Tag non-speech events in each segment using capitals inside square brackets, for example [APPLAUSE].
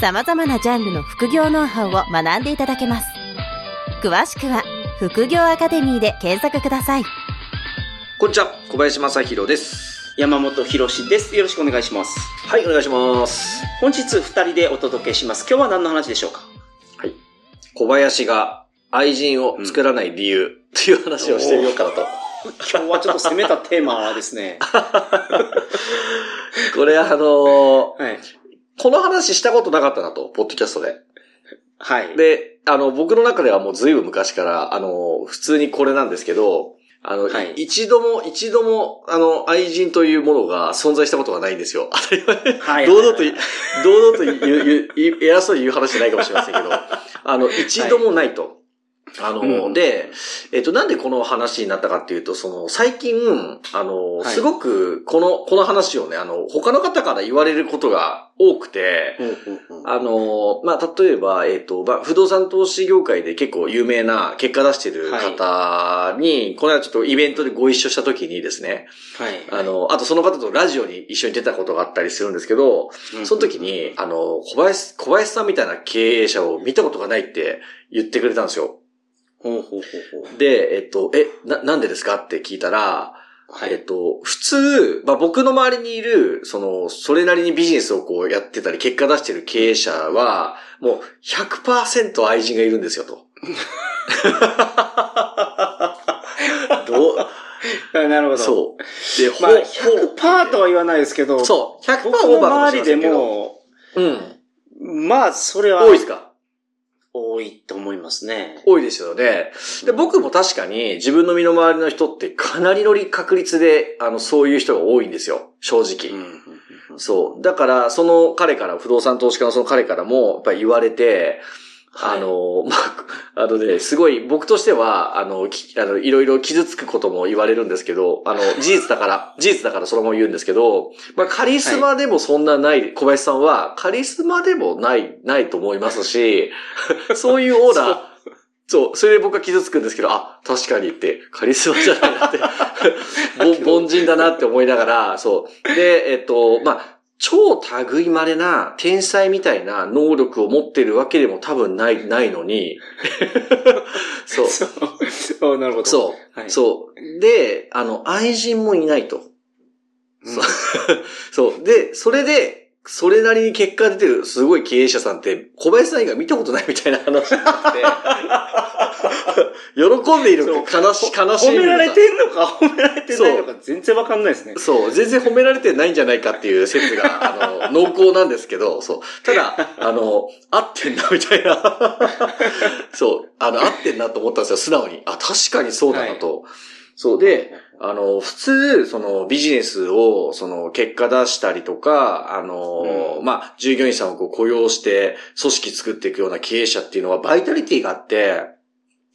様々なジャンルの副業ノウハウを学んでいただけます。詳しくは副業アカデミーで検索ください。こんにちは、小林正宏です。山本博史です。よろしくお願いします。はい、お願いします。本日二人でお届けします。今日は何の話でしょうか？はい。小林が愛人を作らない理由っていう話をしてみようかなと。今日はちょっと攻めたテーマですね。[LAUGHS] これあのーはい。この話したことなかったなと、ポッドキャストで。はい。で、あの、僕の中ではもう随分昔から、あの、普通にこれなんですけど、あの、はい一度も、一度も、あの、愛人というものが存在したことがないんですよ。当たり前。はい [LAUGHS] 堂々と堂々と言う、言う偉そうに言う話じゃないかもしれませんけど、あの、一度もないと。あの、うん。で、えっと、なんでこの話になったかっていうと、その、最近、あの、はい。すごく、この、この話をね、あの、他の方から言われることが多くて、うんうんうん。あの、まあ、例えば、えっ、と、まあ、不動産投資業界で結構有名な結果出してる方に、この間ちょっとイベントでご一緒した時にですね、はい。あの、あとその方とラジオに一緒に出たことがあったりするんですけど、うん。その時に、あの、小林、小林さんみたいな経営者を見たことがないって言ってくれたんですよ。ほうほうほうほう。で、えっと、え、な、なんでですかって聞いたら、はい。えっと、普通、まあ、僕の周りにいる、その、それなりにビジネスをこうやってたり、結果出してる経営者は、もう100%愛人がいるんですよ、と。[LAUGHS] どう、あなるほど。そう。で、まあ、ほ100%とは言わないですけど、そう、100%僕のオーバーかもし周りで。も、うん。まあ、それは、多いですか？多いと思いますね。多いですよね。で、僕も確かに自分の身の回りの人ってかなりの確率で、あの、そういう人が多いんですよ。正直。うんうんうんそう。だから、その彼から、不動産投資家のその彼からも、やっぱり言われて、はい。あの、まあ、あのね、すごい、僕としては、あの、きあの、いろいろ傷つくことも言われるんですけど、あの、[LAUGHS] 事実だから、事実だからそのまま言うんですけど、まあ、カリスマでもそんなない、小林さんは、カリスマでもない、ないと思いますし、[LAUGHS] そういうオーラ、そう、それで僕は傷つくんですけど、あ、確かにって、カリスマじゃないなって、[LAUGHS] ぼ凡人だなって思いながら、そう。で、えっと、まあ、超類稀な天才みたいな能力を持ってるわけでも多分ない、ないのに、[LAUGHS] そう。そう。[LAUGHS] なるほど。そう。はいそう。で、あの、愛人もいないと。うんそう。[LAUGHS] そう。で、それで、それなりに結果出てるすごい経営者さんって、小林さん以外見たことないみたいな話になって、喜んでいるのか悲し、悲しい褒めれてんのか褒められてないのか全然わかんないですね。そう、全然褒められてないんじゃないかっていう説が、あの、[LAUGHS] 濃厚なんですけど、そう。ただ、あの、合ってんな、みたいな。[LAUGHS] そう、あの、合ってんなと思ったんですよ、素直に。あ、確かにそうだなと。そうで、あの、普通、その、ビジネスを、その、結果出したりとか、あの、うんまあ、従業員さんをこう雇用して、組織作っていくような経営者っていうのは、バイタリティがあって、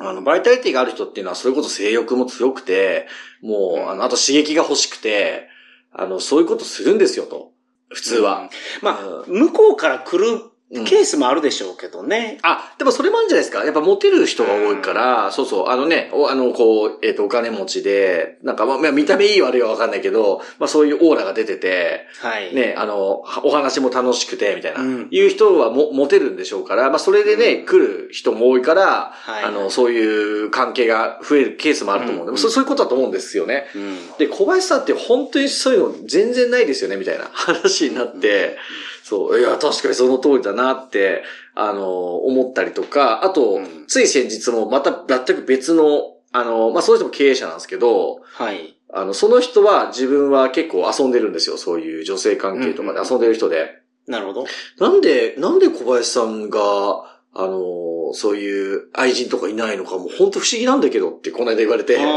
あの、バイタリティがある人っていうのは、それこそ性欲も強くて、もう、うんあの、あと刺激が欲しくて、あの、そういうことするんですよ、と。普通は。うん。まあ、向こうから来るうんケースもあるでしょうけどね。あ、でもそれもあるんじゃないですか。やっぱモテる人が多いから、そうそう、あのね、おあの、こう、えっ、と、お金持ちで、なんか、まあ、まあ見た目いい悪いはわかんないけど、まあそういうオーラが出てて、はい。。ね、あの、はお話も楽しくて、みたいな、うんいう人はも、モテるんでしょうから、まあそれでね、うん来る人も多いから、はい。あの、そういう関係が増えるケースもあると思ううんそそういうことだと思うんですよね。うん。で、小林さんって本当にそういうの全然ないですよね、みたいな話になって、そう、いや、確かにその通りだなって、あの、思ったりとか、あと、うんつい先日もまた全く別の、あの、まあ、その人も経営者なんですけど、はい。あの、その人は自分は結構遊んでるんですよ、そういう女性関係とかで遊んでる人で。なるほど。なんで、なんで小林さんが、あの、そういう愛人とかいないのかもう本当不思議なんだけどってこの間言われて。はああ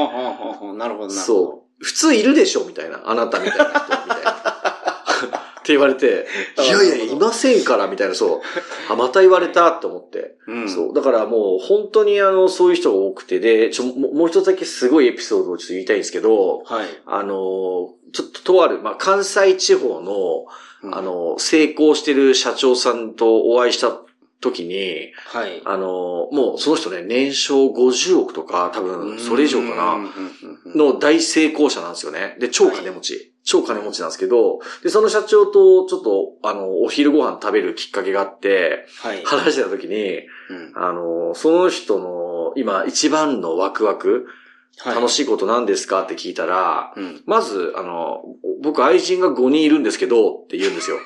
なるほど、なるほど。そう。普通いるでしょみたいな。あなたみたいな人、みたいな。って言われて、[LAUGHS] いやいや、いませんから、みたいな、そう。[LAUGHS] あ、また言われたって思って。うん。そう。だからもう、本当にあの、そういう人が多くて、で、ちょ、ももう一つだけすごいエピソードをちょっと言いたいんですけど、はい。あの、ちょっととある、まあ、関西地方の、うんあ、の、成功してる社長さんとお会いした時に、はい。あの、もうその人ね、年商50億とか、多分、それ以上かな、うん。の大成功者なんですよね。で、超金持ち。超金持ちなんですけど、で、その社長とちょっと、あの、お昼ご飯食べるきっかけがあって、はい。話してた時に、うんあの、その人の今一番のワクワク、はい。楽しいこと何ですか？って聞いたら、うん。まず、あの、僕愛人が5人いるんですけど、って言うんですよ。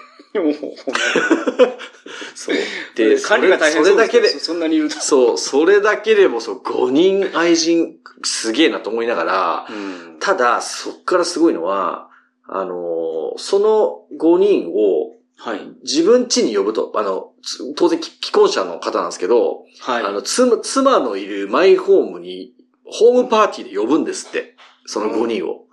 [LAUGHS] そう。で、管理が大変それそれだけで、そそんなにいると。そう、それだけでもそう、5人愛人すげえなと思いながら、うん。ただ、そっからすごいのは、あの、その5人をはい。自分家に呼ぶと、あの、つ当然既婚者の方なんですけど、はい。あの、妻、妻のいるマイホームに、ホームパーティーで呼ぶんですって。その5人を。うん。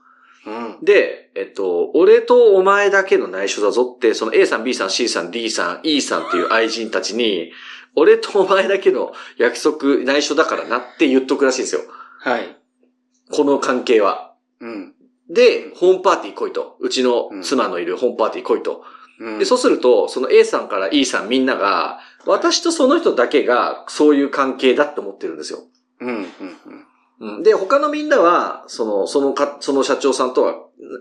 で、えっと、俺とお前だけの内緒だぞって、その A さん、B さん、C さん、D さん、E さんっていう愛人たちに、俺とお前だけの約束、内緒だからなって言っとくらしいんですよ。はい。この関係は。うん。で、ホームパーティー来いと。うちの妻のいるホームパーティー来いと。うん。で、そうすると、その A さんから E さんみんなが、私とその人だけがそういう関係だって思ってるんですよ。うん。うん。うんで、他のみんなは、その、そのか、その社長さんとは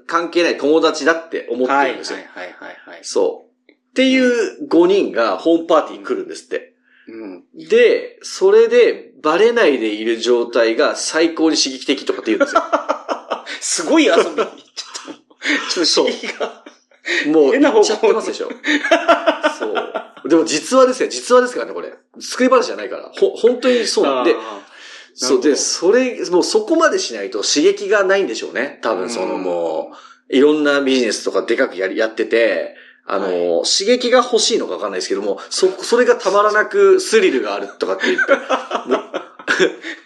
関係ない友達だって思ってはい。はい。るんですよ。はい。はい。はい。そう。っていう5人がホームパーティーに来るんですって。うん。で、それでバレないでいる状態が最高に刺激的とかって言うんですよ。[LAUGHS] すごい遊びに。ちょっと、ちょっと刺激が。もう、変な方向言っちゃってますでしょ。そう。でも実話ですよ。実話ですからね、これ。作り話じゃないから。ほ、本当にそうなんで。あそう。で、それ、もうそこまでしないと刺激がないんでしょうね。多分そのもう、いろんなビジネスとかでかくやり、やってて、あの、は刺激が欲しいのかわかんないですけども、そ、それがたまらなくスリルがあるとかって言って、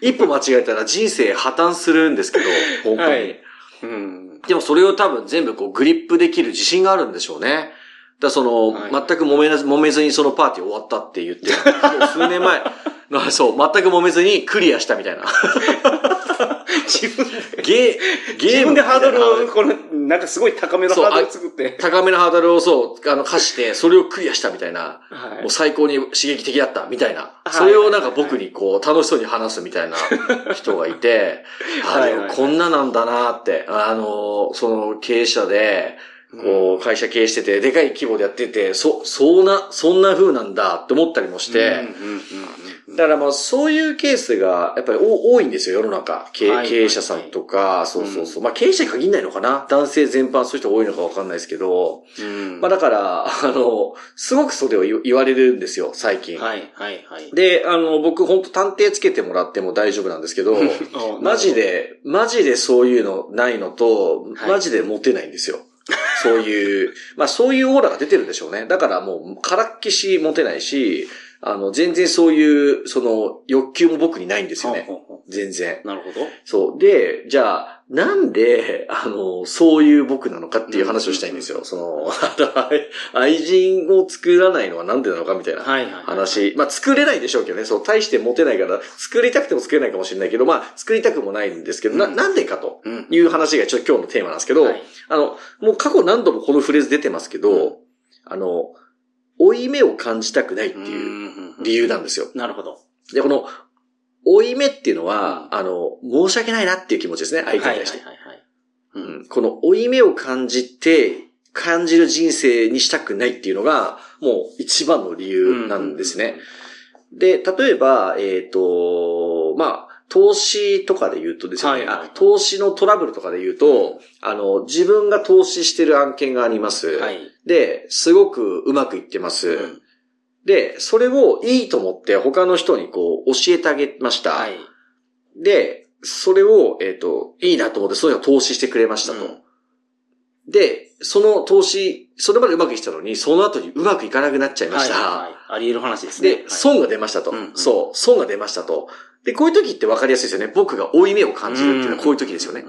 [LAUGHS] 一歩間違えたら人生破綻するんですけど、本当に。はいうん。でもそれを多分全部こうグリップできる自信があるんでしょうね。だその、はい全く揉めな揉めずにそのパーティー終わったって言って、[LAUGHS] 数年前、のそう、全く揉めずにクリアしたみたいな。自分で、ゲー、ゲーム自分でハードルを、みこの、なんかすごい高めのハードルを作って。高めのハードルをそう、あの、課して、それをクリアしたみたいな。はいもう最高に刺激的だったみたいな。はいそれをなんか僕にこう楽しそうに話すみたいな [LAUGHS] 人がいて、あはいでもこんななんだなって、あの、その経営者で、こう会社経営してて、でかい規模でやってて、そ、そんな、そんな風なんだって思ったりもして、だからまあそういうケースがやっぱり多多いんですよ、世の中。経営者さんとか、そうそうそう。まあ経営者に限らないのかな男性全般そういう人多いのかわかんないですけど、うんまあだから、あの、すごくそれを言言われるんですよ、最近。はい、はい、はい。で、あの、僕本当探偵つけてもらっても大丈夫なんですけど、[LAUGHS] おマジ。で、マジでそういうのないのと、はいマジでモテないんですよ。そういう、まあそういうオーラが出てるんでしょうね。だからもう、からっきし持てないし、あの、全然そういう、その、欲求も僕にないんですよね。全然。うなるほど。そう。で、じゃあ、なんで、あの、そういう僕なのかっていう話をしたいんですよ。その、[LAUGHS] 愛人を作らないのはなんでなのかみたいな。話。まあ、作れないでしょうけどね。そう、大して持てないから、作りたくても作れないかもしれないけど、まあ、作りたくもないんですけど、な、うんなんでかとうん。いう話がちょっと今日のテーマなんですけど、はいあの、もう過去何度もこのフレーズ出てますけど、うんあの、負い目を感じたくないっていうう理由なんですよ。なるほど。で、この、負い目っていうのは、あの、申し訳ないなっていう気持ちですね、相手に対して。はい、はい、はい。ううんんこの負い目を感じて、感じる人生にしたくないっていうのが、もう一番の理由なんですね。で、例えば、えっ、と、まあ、投資とかで言うとですよね、はいはいあ投資のトラブルとかで言うと、あの、自分が投資してる案件があります。はい。で、すごくうまくいってます。うんで、それをいいと思って他の人にこう教えてあげました。はい。で、それを、えっ、と、いいなと思って、そういうのを投資してくれましたと。うんで、その投資、それまでうまくいってたのに、その後にうまくいかなくなっちゃいまはい、した。はい。あり得る話ですね。で、損が出ましたと、うんうんそう、損が出ましたと。で、こういう時って分かりやすいですよね。僕が負い目を感じるっていうのはこういう時ですよね。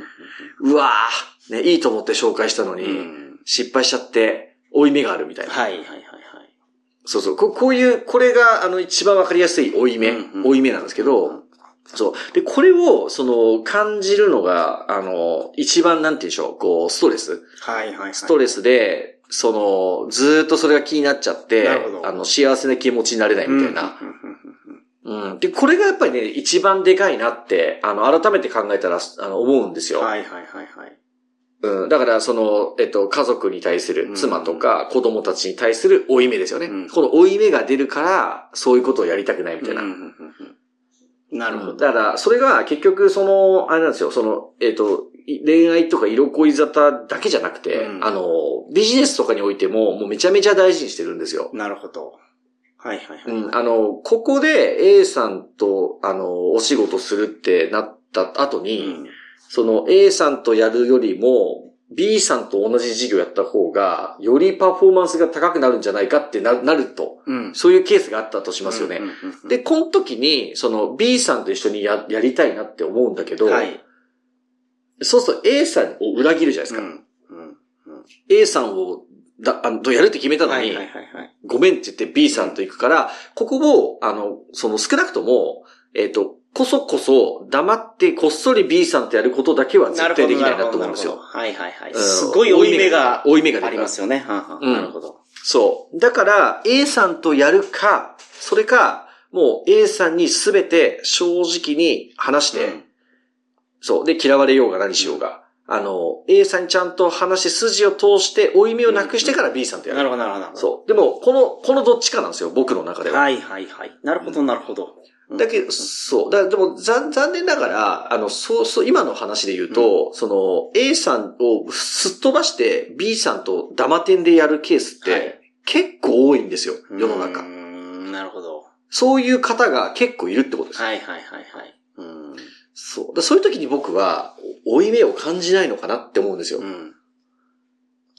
うわー、ね、いいと思って紹介したのに、うん。失敗しちゃって、負い目があるみたいな。はいはいはいはい。そうそう。ここういう、これが、あの、一番わかりやすい負い目、負い目なんですけど、そう。で、これを、その、感じるのが、あの、一番、なんて言うんでしょう、こう、ストレス。はいはいはい。ストレスで、その、ずーっとそれが気になっちゃってあの、幸せな気持ちになれないみたいな。うんうん。で、これがやっぱりね、一番でかいなって、あの、改めて考えたら、あの、思うんですよ。はいはいはいはい。うん。だから、その、えっと、家族に対する、妻とか子供たちに対する負い目ですよね。うんこの負い目が出るから、そういうことをやりたくないみたいな。うんうんうんうんなるほど。だから、それが結局、その、あれなんですよ、その、えっ、と、い恋愛とか色恋沙汰だけじゃなくて、うんあの、ビジネスとかにおいても、もうめちゃめちゃ大事にしてるんですよ。なるほど。はいはいはい。うん、あの、ここで A さんと、あの、お仕事するってなった後に、うんその A さんとやるよりも、B さんと同じ事業やった方が、よりパフォーマンスが高くなるんじゃないかってななると、うん。そういうケースがあったとしますよね。で、この時に、その B さんと一緒にややりたいなって思うんだけど、はい。そうすると A さんを裏切るじゃないですか。うんうん A さんをだあのとやるって決めたのに。ごめんって言って B さんと行くから、ここを、あの、その少なくとも、えっ、と、こそこそ黙ってこっそり B さんとやることだけは絶対できないなと思うんですよ。はいはいはい。うんすごい負い目が負い目がありますよね。はんはなるほど。そう。だから、A さんとやるか、それか、もう A さんにすべて正直に話して、うんそう。で、嫌われようが何しようが。あの、A さんにちゃんと話し筋を通して、負い目をなくしてから B さんとやる。なるほどなるほど。そう。でも、この、このどっちかなんですよ、僕の中では。はいはいはい。なるほどなるほど。うんだけど、そう。だでも残、残念ながら、あの、そう、そう、今の話で言うと、その、A さんをすっ飛ばして B さんとダマ点でやるケースって、はい結構多いんですよ、世のうー中。んなるほど。そういう方が結構いるってことです。はいはいはいはい。うん。そう。だそういう時に僕は、負い目を感じないのかなって思うんですよ。うん。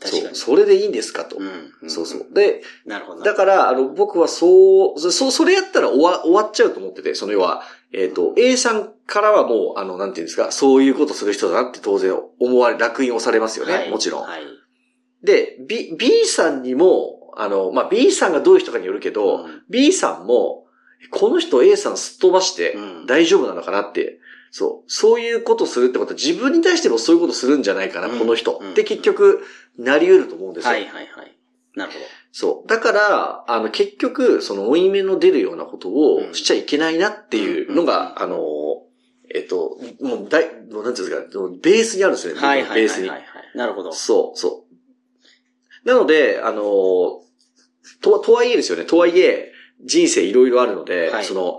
そう。確かに。それでいいんですかと。うん。そうそう。で、なるほど。だから、あの、僕はそう、そ、それやったら終わ、終わっちゃうと思ってて、その要は、えっ、と、A さんからはもう、あの、なんていうんですか、そういうことする人だなって当然思われ、楽印をされますよね、はいもちろん。はい。で、B、B さんにも、あの、まあ、B さんがどういう人かによるけど、うん B さんも、この人 A さんすっ飛ばしてうん大丈夫なのかなって、そう、そういうことするってことは自分に対してもそういうことするんじゃないかな、うんこの人。うんって結局、なり得ると思うんですよ。はいはいはい。なるほど。そう。だから、あの、結局、その、負い目の出るようなことをうんしちゃいけないなっていうのが、うんあの、えっと、もう、大、もうなんていうんですか、ベースにあるんですよね。はいはい僕のベースにはいはい。。なるほど。そう、そう。なので、あの、と、とはいえですよね。とはいえ、人生いろいろあるので、はいその、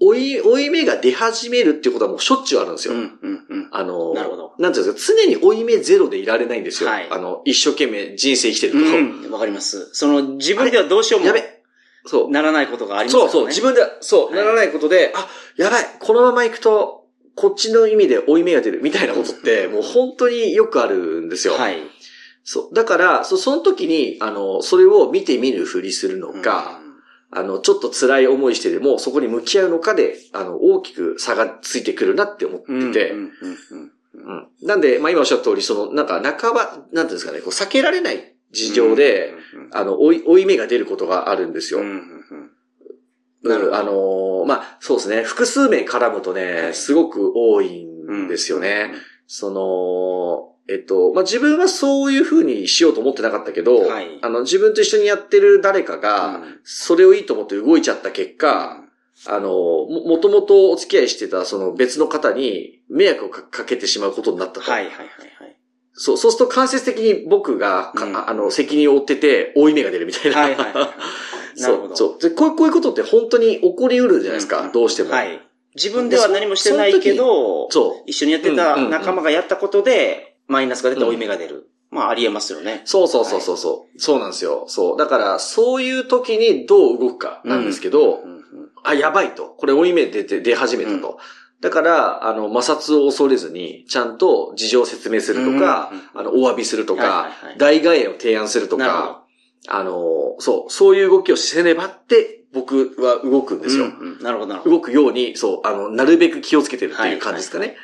追い、追い目が出始めるっていうことはもうしょっちゅうあるんですよ。うんうんうん。あの、なるほどなんていうんですか、常に追い目ゼロでいられないんですよ。はいあの、一生懸命人生生きてると。うん。わかります。その、自分ではどうしようもやべ。そう。ならないことがありますね。そうそう、自分では、そう、はいならないことで、あ、やばい、このまま行くと、こっちの意味で追い目が出るみたいなことって、もう本当によくあるんですよ。はい。そう。だから、そその時に、あの、それを見て見ぬふりするのか、あの、ちょっと辛い思いしてでも、そこに向き合うのかで、あの、大きく差がついてくるなって思ってうん、て、うんなんで、まあ今おっしゃった通り、その、なんか半ば、なんていうんですかね、こう避けられない事情で、、うんあの、追い、追い目が出ることがあるんですよ。なるあのーまあ、そうですね。複数名絡むとはね、い。すごく多いんですよね。その、えっと、まあ、自分はそういう風にしようと思ってなかったけど、はいあの、自分と一緒にやってる誰かうが、んそれをいいと思って動いちゃった結果、あの、も、もともとお付き合いしてた、その別の方に迷惑をかかけてしまうことになったと。はいはいはいはい。そう、そうすると間接的に僕が、かうんあの、責任を負ってて、負い目が出るみたいな。はいはいはい。[LAUGHS] そう、そう。で、こういう、こういうことって本当に起こりうるじゃないですか、うんどうしても。はい。自分では何もしてないけど、そう。一緒にやってた仲間がやったことで、マイナスが出て追い目が出る。まあ、ありえますよね。そうそうそうそうそう、そうなんですよ。そう。だから、そういう時にどう動くかなんですけど、うんうんうんあ、やばいと。これ追い目出て、出始めたと。だから、あの、摩擦を恐れずに、ちゃんと事情を説明するとか、うんあの、お詫びするとか、はいはいはい代替案を提案するとか、あの、そう、そういう動きをせねばって、僕は動くんですよ。うんうんなるほどなるほど。動くように、そう、あの、なるべく気をつけてるっていう感じですかね。はい。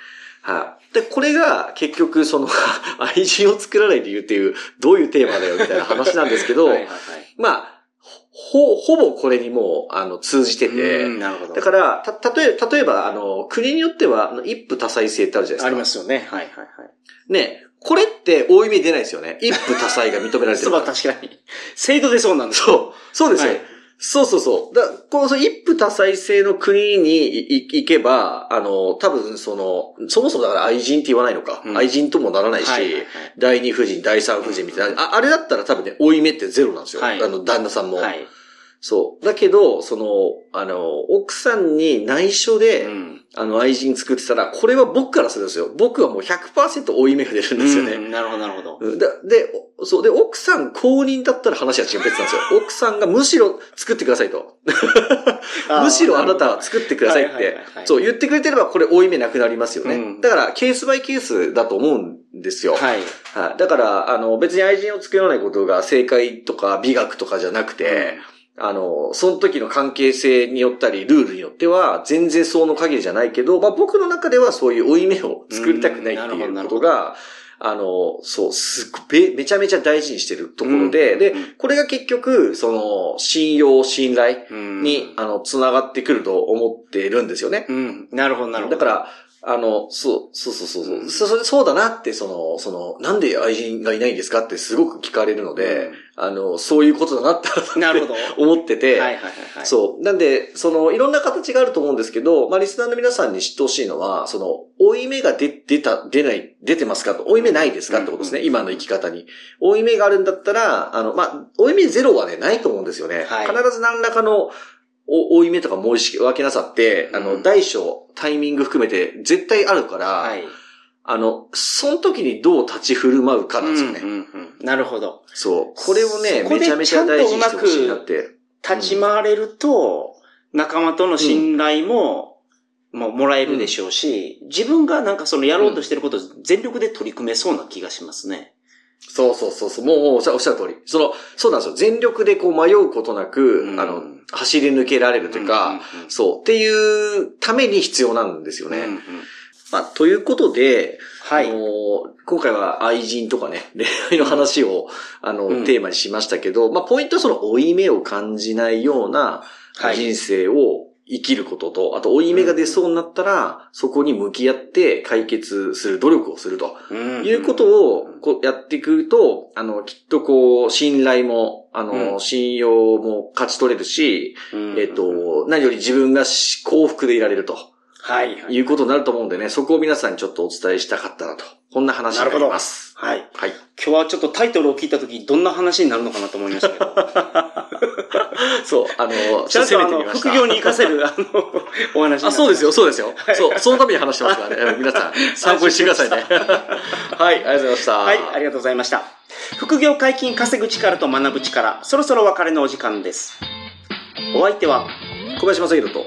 で、これが結局その [LAUGHS] 愛人を作らない理由っていう、どういうテーマだよみたいな話なんですけど、はいはいはい。まあ、ほ、ほぼこれにもう、あの、通じてて、うんなるほど。だから、た、例え、例えば、あの、国によっては、一夫多妻制ってあるじゃないですか。ありますよね。はいはいはい。ね、これって大意味出ないですよね。一夫多妻が認められて [LAUGHS] そうる。は確かに。制度でそうなんです。そう。そうですよ。はいそうそうそう。だこの一夫多妻制の国に行けば、あの、多分その、そもそもだから愛人って言わないのか。うん愛人ともならないし、はいはいはい第二夫人、第三夫人みたいな、ああれだったら多分ね、追い目ってゼロなんですよ。はいあの、旦那さんも。はい。そう。だけど、その、あの、奥さんに内緒で、うんあの、愛人作ってたら、これは僕からするんですよ。僕はもう100%追い目が出るんですよね。うんなるほどなるほど。うんで、そう、で、奥さん公認だったら話は違う別なんですよ。[LAUGHS] 奥さんがむしろ作ってくださいと。[LAUGHS] むしろあなたは作ってくださいってそう言ってくれてればこれ追い目なくなりますよね。うんだから、ケースバイケースだと思うんですよ。はい。はい。だから、あの、別に愛人を作らないことが正解とか美学とかじゃなくて、あの、その時の関係性によったり、ルールによっては、全然その限りじゃないけど、まあ僕の中ではそういう追い目を作りたくないってうんいうことが、あの、そう、すっごい、めちゃめちゃ大事にしてるところで、でうんうん、これが結局、その、信用、信頼うんに、あの、つながってくると思ってるんですよね。うん。なるほどなるほど。だから、あの、そう、そうそうそうそう、うんそそそうだなって、その、その、なんで愛人がいないんですかってすごく聞かれるので、あの、そういうことだなって [LAUGHS] なるほど。思ってて、はいはいはいはい。そう。なんで、その、いろんな形があると思うんですけど、まあ、リスナーの皆さんに知ってほしいのは、その、追い目が出、出た、出ない、出てますかと、追い目ないですかってことですね、今の生き方に。追い目があるんだったら、あの、まあ、追い目ゼロはね、ないと思うんですよね。はい必ず何らかの、お追い目とかもう意識、分けなさって、あの、うん大小、タイミング含めて絶対あるから、はい。あの、その時にどう立ち振る舞うかなんですよね。うんうんうんなるほど。そう。これをね、めちゃめちゃ大事にしてほしいなって。立ち回れると、仲間との信頼も、もうもらえるでしょうし、自分がなんかそのやろうとしてることを全力で取り組めそうな気がしますね。そうそうそうそう。もう、おっしゃる通り。その、そうなんですよ。全力でこう迷うことなく、うんあの、走り抜けられるというか、うんうんうんそう。っていうために必要なんですよね。うんうんまあ、ということで、はい。あの今回は愛人とかね、[LAUGHS] 恋愛の話を、あの、うんテーマにしましたけど、まあ、ポイントはその、負い目を感じないようなはい人生を生きることと、あと、負い目が出そうになったら、そこに向き合って解決する努力をすると。うん。いうことをこうやっていくと、あの、きっとこう、信頼も、あの、うん。信用も勝ち取れるし、うん。えっと、何より自分がし幸福でいられるとはい。はいいうことになると思うんでね、そこを皆さんにちょっとお伝えしたかったなと。こんな話になります。はい。はい。今日はちょっとタイトルを聞いたとき、どんな話になるのかなと思いましたけど。[LAUGHS] そう、あの、ちゃんとあの、副業に活かせる、あの、お話あ、そうですよ、そうですよ。はいそう、そのために話してますからね。[LAUGHS] 皆さん、参考にしてくださいね。[LAUGHS] はい、ありがとうございました。はい、ありがとうございました。副業解禁稼ぐ力と学ぶ力、そろそろお別れのお時間です。お相手は小林正宏と、